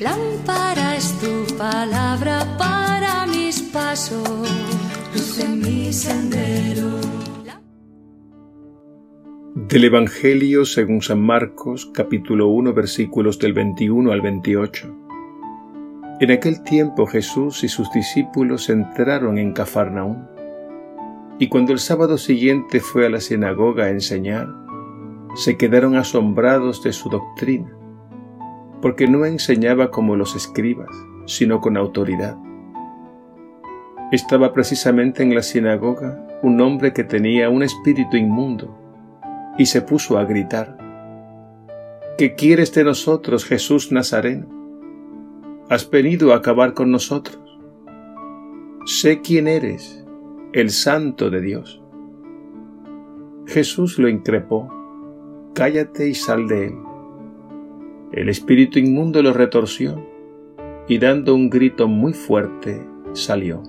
Lámpara es tu palabra para mis pasos, luz en mi sendero. Del Evangelio según San Marcos, capítulo 1, versículos del 21 al 28. En aquel tiempo Jesús y sus discípulos entraron en Cafarnaúm. Y cuando el sábado siguiente fue a la sinagoga a enseñar, se quedaron asombrados de su doctrina porque no enseñaba como los escribas, sino con autoridad. Estaba precisamente en la sinagoga un hombre que tenía un espíritu inmundo y se puso a gritar, ¿Qué quieres de nosotros, Jesús Nazareno? ¿Has venido a acabar con nosotros? Sé quién eres, el santo de Dios. Jesús lo increpó, cállate y sal de él. El espíritu inmundo lo retorció y dando un grito muy fuerte salió.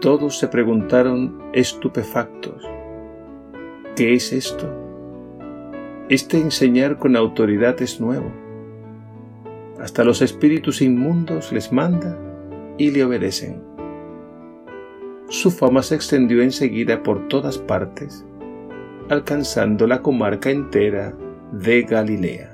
Todos se preguntaron estupefactos, ¿qué es esto? Este enseñar con autoridad es nuevo. Hasta los espíritus inmundos les manda y le obedecen. Su fama se extendió enseguida por todas partes, alcanzando la comarca entera de Galilea.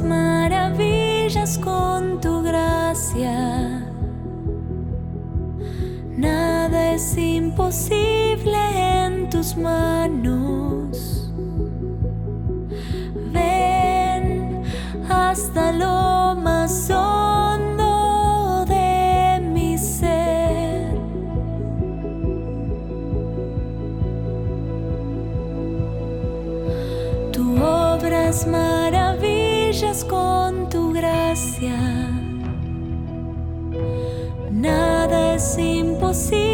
Maravillas con tu gracia. Nada es imposible en tus manos. Ven hasta lo más imposible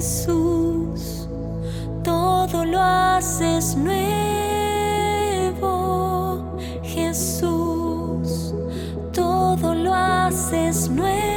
Jesús, todo lo haces nuevo. Jesús, todo lo haces nuevo.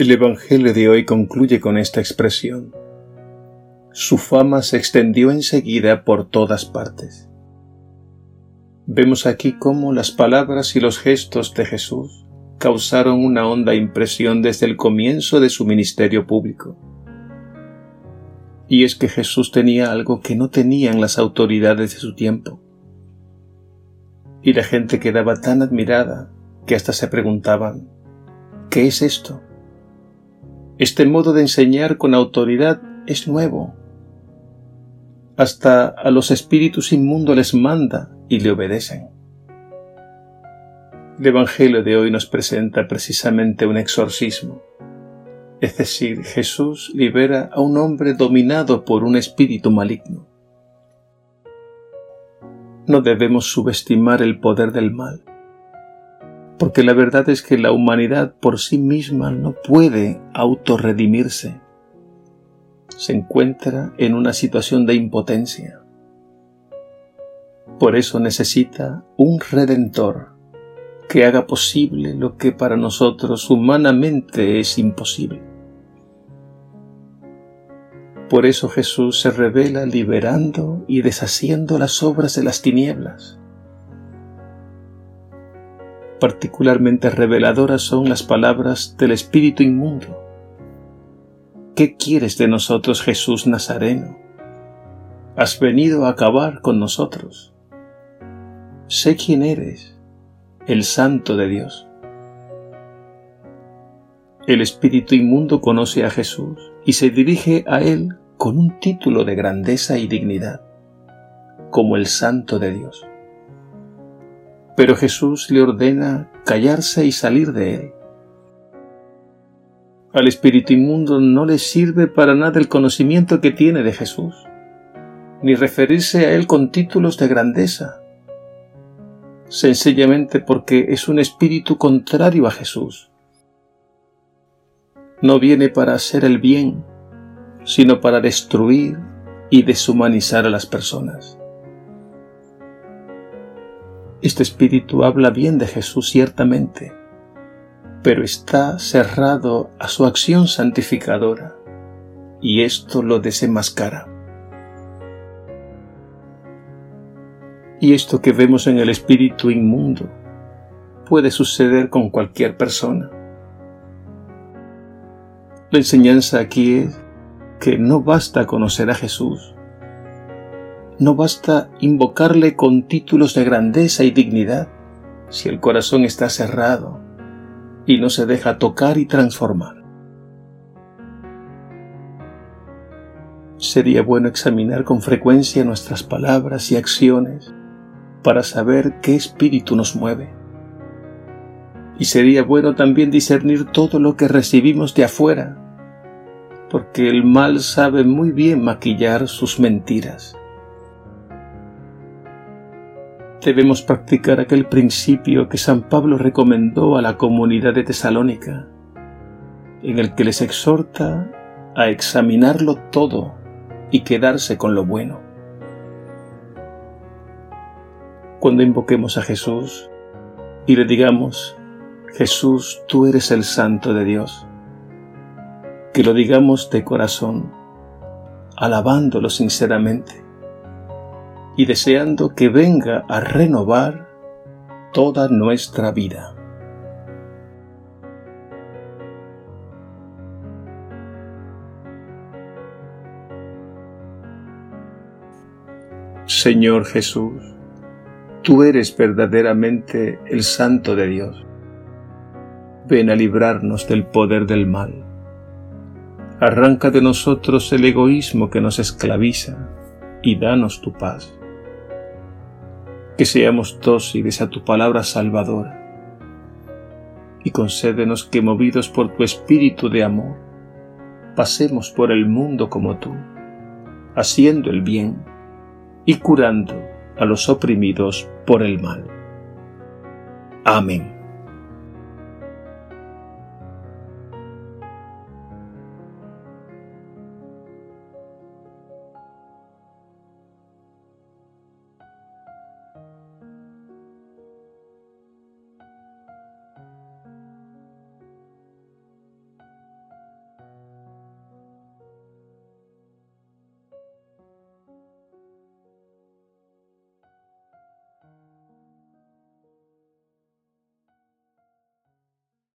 El Evangelio de hoy concluye con esta expresión. Su fama se extendió enseguida por todas partes. Vemos aquí cómo las palabras y los gestos de Jesús causaron una honda impresión desde el comienzo de su ministerio público. Y es que Jesús tenía algo que no tenían las autoridades de su tiempo. Y la gente quedaba tan admirada que hasta se preguntaban, ¿qué es esto? Este modo de enseñar con autoridad es nuevo. Hasta a los espíritus inmundos les manda y le obedecen. El Evangelio de hoy nos presenta precisamente un exorcismo. Es decir, Jesús libera a un hombre dominado por un espíritu maligno. No debemos subestimar el poder del mal porque la verdad es que la humanidad por sí misma no puede autorredimirse. Se encuentra en una situación de impotencia. Por eso necesita un redentor que haga posible lo que para nosotros humanamente es imposible. Por eso Jesús se revela liberando y deshaciendo las obras de las tinieblas particularmente reveladoras son las palabras del Espíritu inmundo. ¿Qué quieres de nosotros, Jesús Nazareno? Has venido a acabar con nosotros. Sé quién eres, el Santo de Dios. El espíritu inmundo conoce a Jesús y se dirige a Él con un título de grandeza y dignidad, como el Santo de Dios. Pero Jesús le ordena callarse y salir de él. Al espíritu inmundo no le sirve para nada el conocimiento que tiene de Jesús, ni referirse a él con títulos de grandeza, sencillamente porque es un espíritu contrario a Jesús. No viene para hacer el bien, sino para destruir y deshumanizar a las personas. Este espíritu habla bien de Jesús ciertamente, pero está cerrado a su acción santificadora, y esto lo desenmascara. Y esto que vemos en el espíritu inmundo puede suceder con cualquier persona. La enseñanza aquí es que no basta conocer a Jesús, no basta invocarle con títulos de grandeza y dignidad si el corazón está cerrado y no se deja tocar y transformar. Sería bueno examinar con frecuencia nuestras palabras y acciones para saber qué espíritu nos mueve. Y sería bueno también discernir todo lo que recibimos de afuera, porque el mal sabe muy bien maquillar sus mentiras debemos practicar aquel principio que San Pablo recomendó a la comunidad de Tesalónica, en el que les exhorta a examinarlo todo y quedarse con lo bueno. Cuando invoquemos a Jesús y le digamos, Jesús, tú eres el Santo de Dios, que lo digamos de corazón, alabándolo sinceramente y deseando que venga a renovar toda nuestra vida. Señor Jesús, tú eres verdaderamente el Santo de Dios. Ven a librarnos del poder del mal. Arranca de nosotros el egoísmo que nos esclaviza y danos tu paz. Que seamos dóciles a tu palabra salvadora y concédenos que movidos por tu espíritu de amor, pasemos por el mundo como tú, haciendo el bien y curando a los oprimidos por el mal. Amén.